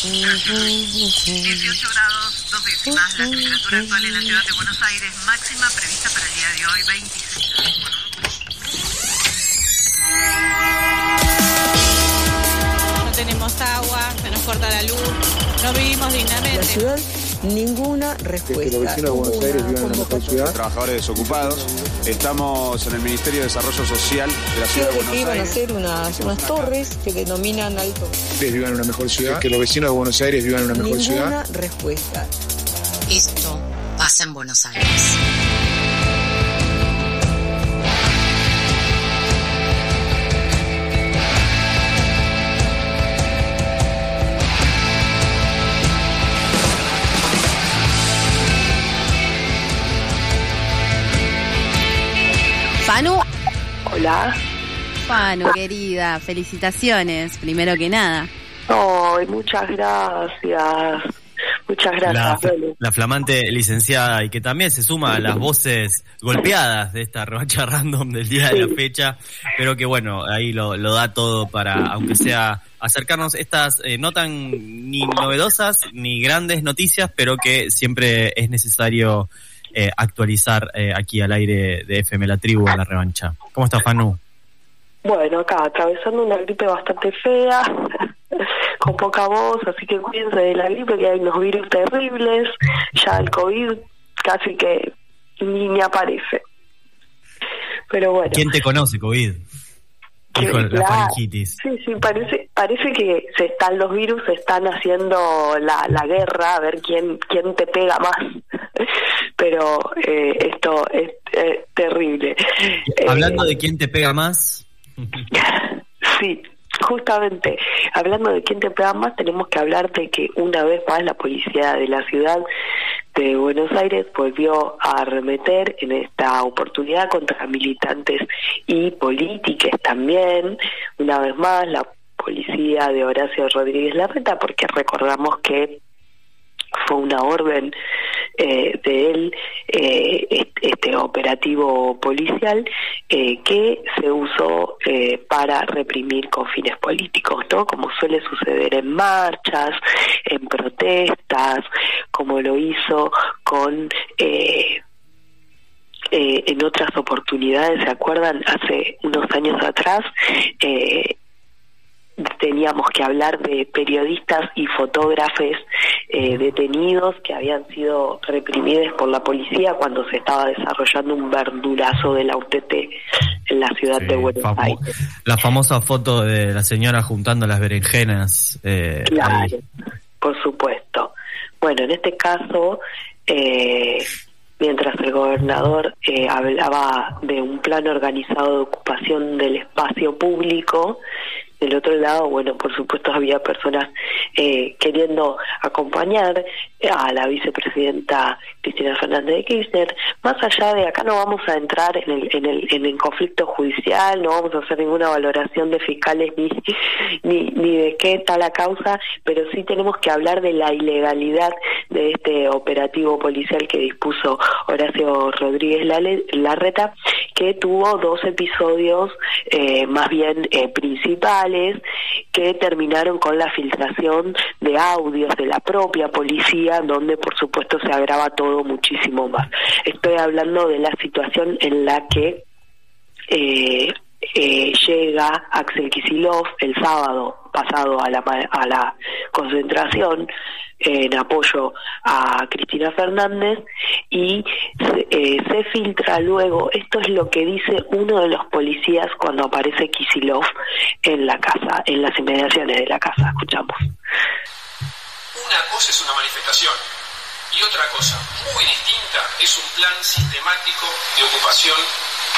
18 grados, dos décimas. La temperatura actual en la ciudad de Buenos Aires, máxima prevista para el día de hoy, 26 grados. No tenemos agua, se nos corta la luz, no vivimos dignamente. La ciudad ninguna respuesta. Que los vecinos de Buenos Aires vivan en una mejor ciudad. Trabajadores desocupados. Estamos en el Ministerio de Desarrollo Social de la Ciudad de Buenos que iban a Aires. hacer unas, unas torres que denominan alto. Ustedes vivan en una mejor ciudad. Que los vecinos de Buenos Aires vivan en una mejor Ninguna ciudad. respuesta. Esto pasa en Buenos Aires. Panu, Hola. Panu, querida, felicitaciones, primero que nada. Ay, muchas gracias. Muchas La, gracias. La flamante licenciada y que también se suma a las voces golpeadas de esta revancha random del día de la fecha, pero que bueno, ahí lo, lo da todo para, aunque sea acercarnos estas eh, no tan ni novedosas ni grandes noticias, pero que siempre es necesario eh, actualizar eh, aquí al aire de FM La Tribu la revancha. ¿Cómo estás, Fanu? Bueno, acá atravesando una gripe bastante fea, con poca voz, así que cuídense de la gripe, que hay unos virus terribles. Ya el COVID casi que ni me aparece. Pero bueno. ¿Quién te conoce, COVID? Dijo la faringitis. Sí, sí, parece, parece que se están los virus se están haciendo la, la guerra a ver quién quién te pega más. Pero eh, esto es eh, terrible. Hablando Eh, de quién te pega más, Sí, justamente, hablando de quién te pega más, tenemos que hablar de que una vez más la policía de la ciudad de Buenos Aires volvió a arremeter en esta oportunidad contra militantes y políticos también. Una vez más, la policía de Horacio Rodríguez Larreta, porque recordamos que fue una orden eh, de él, eh, est- este operativo policial, eh, que se usó eh, para reprimir con fines políticos, ¿no? Como suele suceder en marchas, en protestas, como lo hizo con... Eh, en otras oportunidades, ¿se acuerdan? Hace unos años atrás, teníamos que hablar de periodistas y fotógrafos eh, detenidos que habían sido reprimidos por la policía cuando se estaba desarrollando un verdurazo de la UTT en la ciudad de Buenos famo- Aires. la famosa foto de la señora juntando las berenjenas. eh, Claro, ahí. por supuesto. Bueno, en este caso, eh, mientras el gobernador eh, hablaba de un plan organizado de ocupación del espacio público, del otro lado, bueno, por supuesto había personas eh, queriendo acompañar a la vicepresidenta Cristina Fernández de Kirchner. Más allá de acá no vamos a entrar en el, en el, en el conflicto judicial, no vamos a hacer ninguna valoración de fiscales ni, ni, ni de qué está la causa, pero sí tenemos que hablar de la ilegalidad de este operativo policial que dispuso Horacio Rodríguez Larreta, que tuvo dos episodios eh, más bien eh, principales que terminaron con la filtración de audios de la propia policía, donde por supuesto se agrava todo muchísimo más. Estoy hablando de la situación en la que eh, eh, llega Axel Kisilov el sábado pasado a la, a la concentración en apoyo a Cristina Fernández y se, eh, se filtra luego, esto es lo que dice uno de los policías cuando aparece Kisilov en la casa, en las inmediaciones de la casa, escuchamos. Una cosa es una manifestación y otra cosa muy distinta es un plan sistemático de ocupación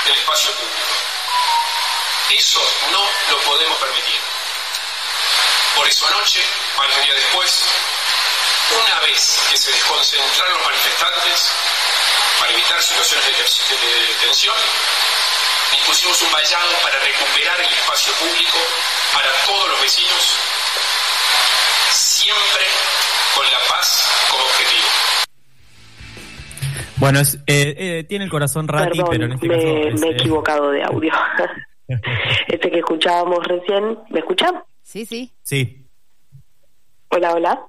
del espacio público. Eso no lo podemos permitir. Por eso anoche, varios días después, una vez que se desconcentraron los manifestantes para evitar situaciones de, de tensión, dispusimos un vallado para recuperar el espacio público para todos los vecinos siempre con la paz como objetivo. Bueno, es, eh, eh, tiene el corazón rati, Perdón, pero en este me, caso. es, me he eh, equivocado de audio. este que escuchábamos recién, ¿me escuchan? Sí, sí. Sí. Hola, hola.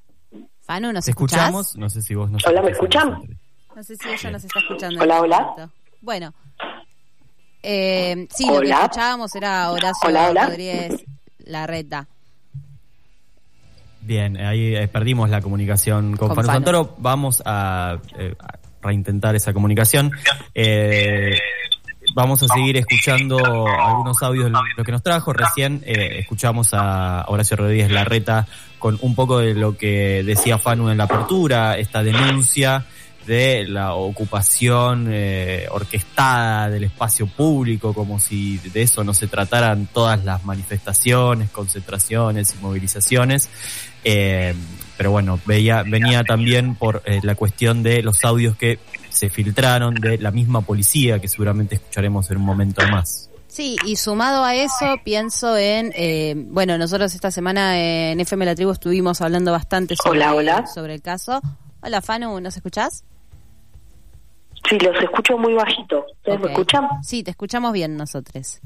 Fanu, ¿nos escuchamos? No sé si vos nos Hola, ¿me escuchan? No sé si ella nos está escuchando. Hola, este hola. Bueno. Eh, sí, lo que escuchábamos era Horacio Hola, hola. Rodríguez Larreta. Bien, ahí eh, perdimos la comunicación con, Con Fanu. Santoro. Vamos a, eh, a reintentar esa comunicación. Eh, vamos a seguir escuchando algunos audios de lo que nos trajo. Recién eh, escuchamos a Horacio Rodríguez Larreta con un poco de lo que decía Fanu en la apertura, esta denuncia de la ocupación eh, orquestada del espacio público, como si de eso no se trataran todas las manifestaciones, concentraciones y movilizaciones. Eh, pero bueno, veía, venía también por eh, la cuestión de los audios que se filtraron de la misma policía, que seguramente escucharemos en un momento más. Sí, y sumado a eso, pienso en, eh, bueno, nosotros esta semana en FM La Tribu estuvimos hablando bastante sobre, Hola, hola. sobre el caso. Hola, Fanu, ¿nos escuchás? Sí, los escucho muy bajito. ¿Ustedes me Ok. escuchan? Sí, te escuchamos bien nosotros.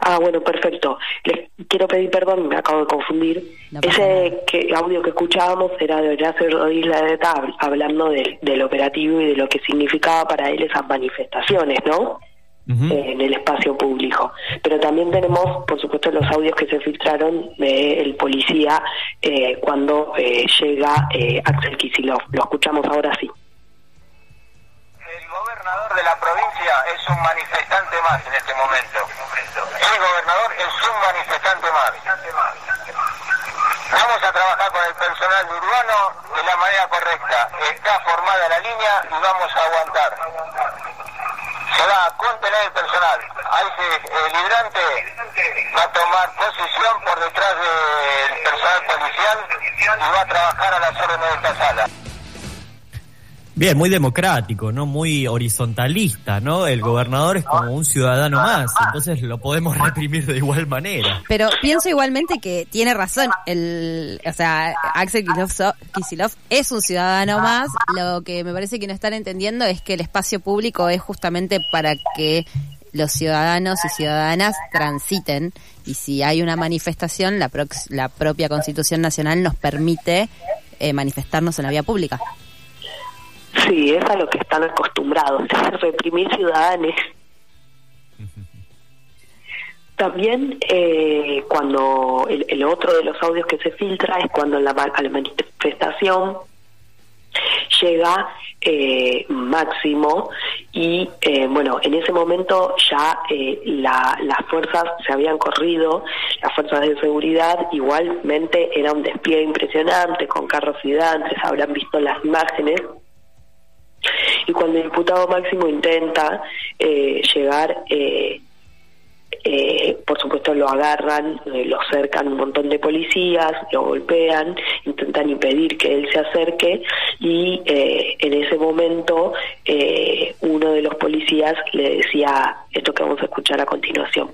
Ah, bueno, perfecto. Les quiero pedir perdón, me acabo de confundir. No Ese que, audio que escuchábamos era de Horacio Rodríguez Larreta hab- hablando del, del operativo y de lo que significaba para él esas manifestaciones, ¿no? Eh, en el espacio público. Pero también tenemos, por supuesto, los audios que se filtraron del policía eh, cuando eh, llega eh, Axel Kicillof. Lo escuchamos ahora sí. El gobernador de la provincia es un manifestante más en este momento. El gobernador es un manifestante más. Vamos a trabajar con el personal de urbano de la manera correcta. Está formada la línea y vamos a aguantar. Se va a contener personal. Ahí el hidrante va a tomar posición por detrás del personal policial y va a trabajar a las órdenes de esta sala. Bien, muy democrático, ¿no? Muy horizontalista, ¿no? El gobernador es como un ciudadano más, entonces lo podemos reprimir de igual manera. Pero pienso igualmente que tiene razón. El, o sea, Axel Kicillof, es un ciudadano más. Lo que me parece que no están entendiendo es que el espacio público es justamente para que los ciudadanos y ciudadanas transiten. Y si hay una manifestación, la, prox- la propia Constitución Nacional nos permite eh, manifestarnos en la vía pública. Sí, es a lo que están acostumbrados, a reprimir ciudadanos. También eh, cuando el, otro de los audios que se filtra es cuando la, la manifestación llega eh, Máximo y eh, bueno, en ese momento ya eh, la- las fuerzas se habían corrido, las fuerzas de seguridad igualmente era un despliegue impresionante con carros gigantes, habrán visto las imágenes y cuando el diputado máximo intenta eh, llegar, eh, eh, por supuesto lo agarran, lo cercan un montón de policías, lo golpean, intentan impedir que él se acerque y en ese momento uno de los policías le decía esto que vamos a escuchar a continuación.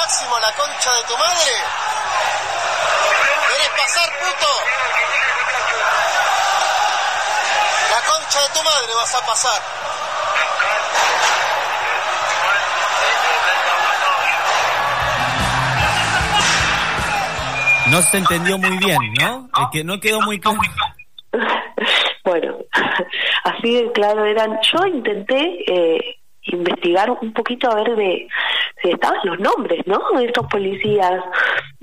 Máximo, la concha de tu madre? ¿Querés pasar, puto? La concha de tu madre vas a pasar. No se entendió muy bien, ¿no? Es que no quedó muy claro. bueno, así de claro eran. Yo intenté eh, investigar un poquito a ver de si estaban los nombres, ¿no? De estos policías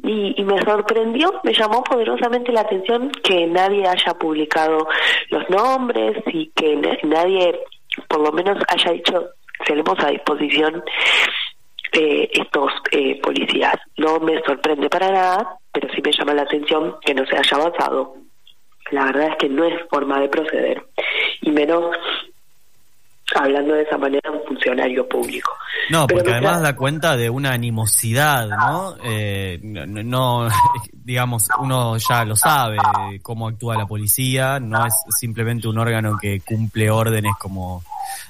y, y me sorprendió, me llamó poderosamente la atención que nadie haya publicado los nombres y que na- nadie, por lo menos, haya dicho tenemos a disposición eh, estos eh, policías. No me sorprende para nada, pero sí me llama la atención que no se haya avanzado. La verdad es que no es forma de proceder, y menos hablando de esa manera un funcionario público. No, Pero porque además da cuenta de una animosidad, ¿no? Eh, no, no- digamos, uno ya lo sabe cómo actúa la policía, no es simplemente un órgano que cumple órdenes como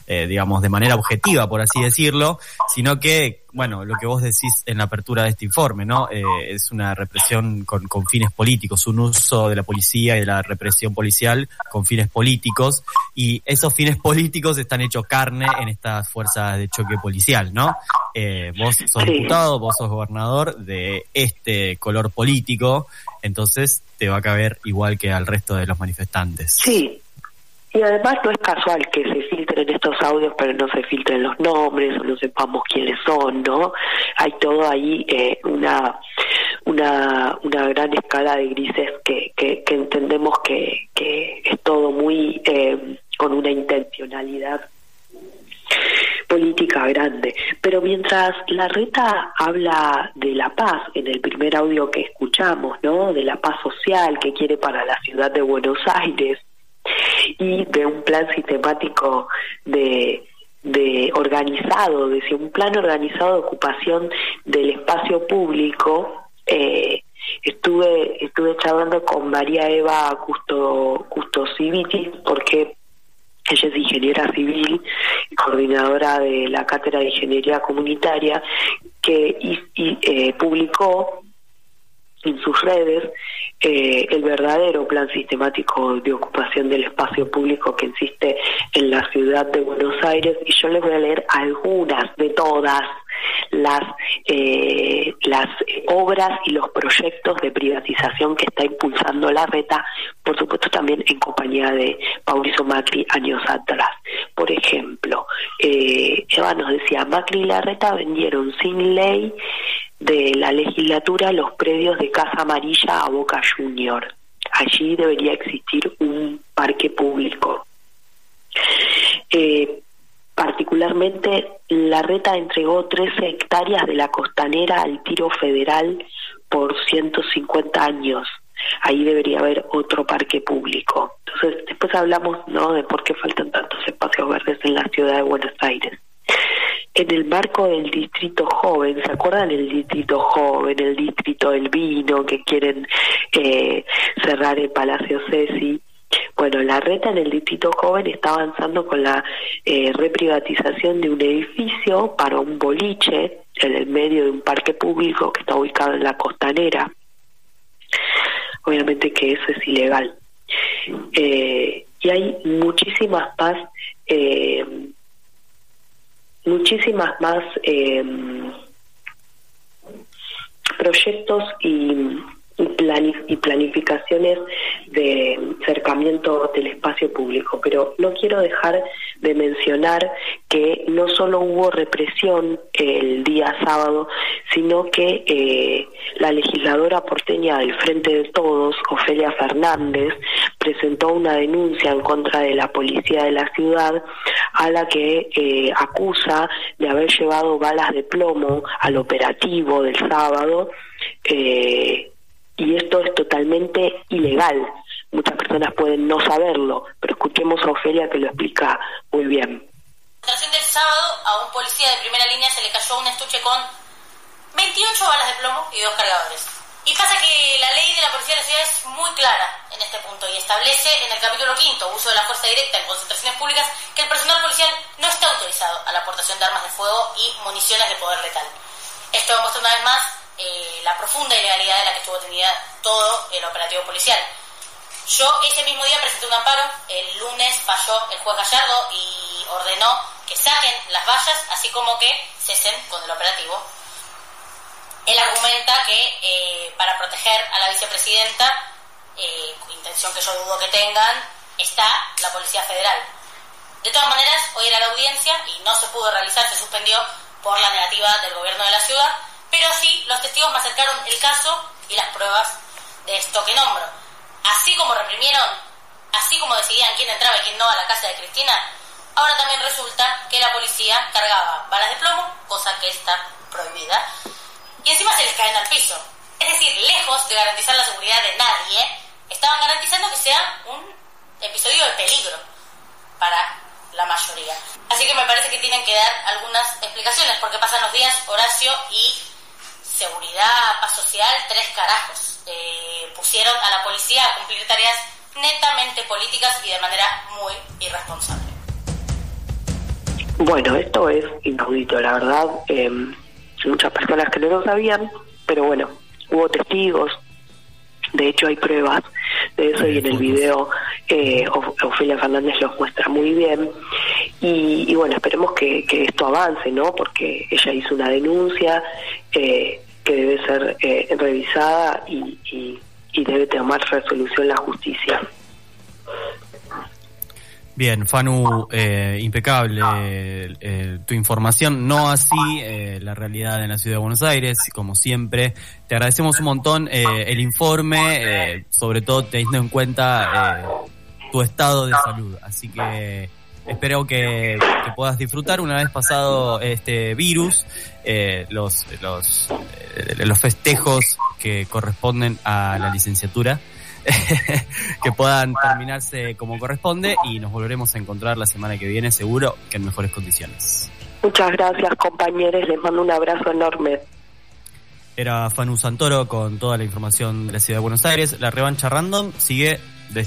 eh, digamos, de manera objetiva, por así decirlo, sino que, bueno, lo que vos decís en la apertura de este informe, ¿no? Eh, es una represión con, con fines políticos, un uso de la policía y de la represión policial con fines políticos, y esos fines políticos están hechos carne en estas fuerzas de choque policial, ¿no? Eh, vos sos diputado, vos sos gobernador de este color político, entonces te va a caber igual que al resto de los manifestantes. Sí, y además no es casual que se filtren estos audios, pero no se filtren los nombres o no sepamos quiénes son, ¿no? Hay todo ahí eh, una, una una gran escala de grises que, que, que entendemos que, que es todo muy eh, con una intencionalidad política grande. Pero mientras la reta habla de la paz, en el primer audio que escuchamos, ¿no? De la paz social que quiere para la ciudad de Buenos Aires y de un plan sistemático de de organizado, de un plan organizado de ocupación del espacio público, eh, estuve estuve charlando con María Eva Custo Civiti porque ella es ingeniera civil coordinadora de la Cátedra de Ingeniería Comunitaria, que eh, publicó en sus redes eh, el verdadero plan sistemático de ocupación del espacio público que existe en la ciudad de Buenos Aires. Y yo les voy a leer algunas de todas las eh, las obras y los proyectos de privatización que está impulsando la RETA, por supuesto también en compañía de Mauricio Macri años atrás. Por ejemplo, eh, Eva nos decía, Macri y la RETA vendieron sin ley de la legislatura los predios de Casa Amarilla a Boca Junior. Allí debería existir un parque público. Eh, particularmente, la reta entregó 13 hectáreas de la costanera al tiro federal por 150 años. Ahí debería haber otro parque público. Entonces, después hablamos ¿no? de por qué faltan tantos espacios verdes en la ciudad de Buenos Aires en el marco del distrito joven, ¿se acuerdan el distrito joven, el distrito del vino que quieren eh, cerrar el Palacio Ceci? Bueno, la reta en el distrito joven está avanzando con la eh, reprivatización de un edificio para un boliche en el medio de un parque público que está ubicado en la costanera. Obviamente que eso es ilegal. Eh, y hay muchísimas más eh, muchísimas más eh, proyectos y, y, planificaciones de cercamiento del espacio público, pero no quiero dejar de mencionar que no solo hubo represión el día sábado, sino que eh, la legisladora porteña del Frente de Todos, Ofelia Fernández, presentó una denuncia en contra de la policía de la ciudad a la que eh, acusa de haber llevado balas de plomo al operativo del sábado eh, y esto es totalmente ilegal. Muchas personas pueden no saberlo, pero escuchemos a Ofelia que lo explica muy bien. La del sábado a un policía de primera línea se le cayó un estuche con 28 balas de plomo y dos cargadores. Y pasa que la ley de la policía de la ciudad es muy clara en este punto y establece en el capítulo quinto, uso de la fuerza directa en concentraciones públicas, que el personal policial no está autorizado a la aportación de armas de fuego y municiones de poder letal. Esto demuestra una vez más eh, la profunda ilegalidad de la que estuvo tenida todo el operativo policial. Yo ese mismo día presenté un amparo, el lunes falló el juez Gallardo y ordenó que saquen las vallas, así como que cesen con el operativo él argumenta que eh, para proteger a la vicepresidenta, eh, intención que yo dudo que tengan, está la Policía Federal. De todas maneras, hoy era la audiencia y no se pudo realizar, se suspendió por la negativa del gobierno de la ciudad, pero sí los testigos me acercaron el caso y las pruebas de esto que nombro. Así como reprimieron, así como decidían quién entraba y quién no a la casa de Cristina, ahora también resulta que la policía cargaba balas de plomo, cosa que está prohibida, y encima se les caen al piso. Es decir, lejos de garantizar la seguridad de nadie, estaban garantizando que sea un episodio de peligro para la mayoría. Así que me parece que tienen que dar algunas explicaciones, porque pasan los días, Horacio, y seguridad, paz social, tres carajos. Eh, pusieron a la policía a cumplir tareas netamente políticas y de manera muy irresponsable. Bueno, esto es inaudito, la verdad. Eh, muchas personas que no lo sabían, pero bueno, hubo testigos. De hecho, hay pruebas de eso y en el video eh, Of- Ofelia Fernández los muestra muy bien. Y, y bueno, esperemos que, que esto avance, ¿no? Porque ella hizo una denuncia eh, que debe ser eh, revisada y, y, y debe tomar resolución la justicia. Bien, Fanu, eh, impecable eh, tu información, no así eh, la realidad en la ciudad de Buenos Aires, como siempre. Te agradecemos un montón eh, el informe, eh, sobre todo teniendo en cuenta eh, tu estado de salud. Así que espero que, que puedas disfrutar una vez pasado este virus, eh, los, los, eh, los festejos que corresponden a la licenciatura. que puedan terminarse como corresponde y nos volveremos a encontrar la semana que viene seguro que en mejores condiciones. Muchas gracias, compañeros. Les mando un abrazo enorme. Era Fanu Santoro con toda la información de la ciudad de Buenos Aires. La revancha random sigue de esta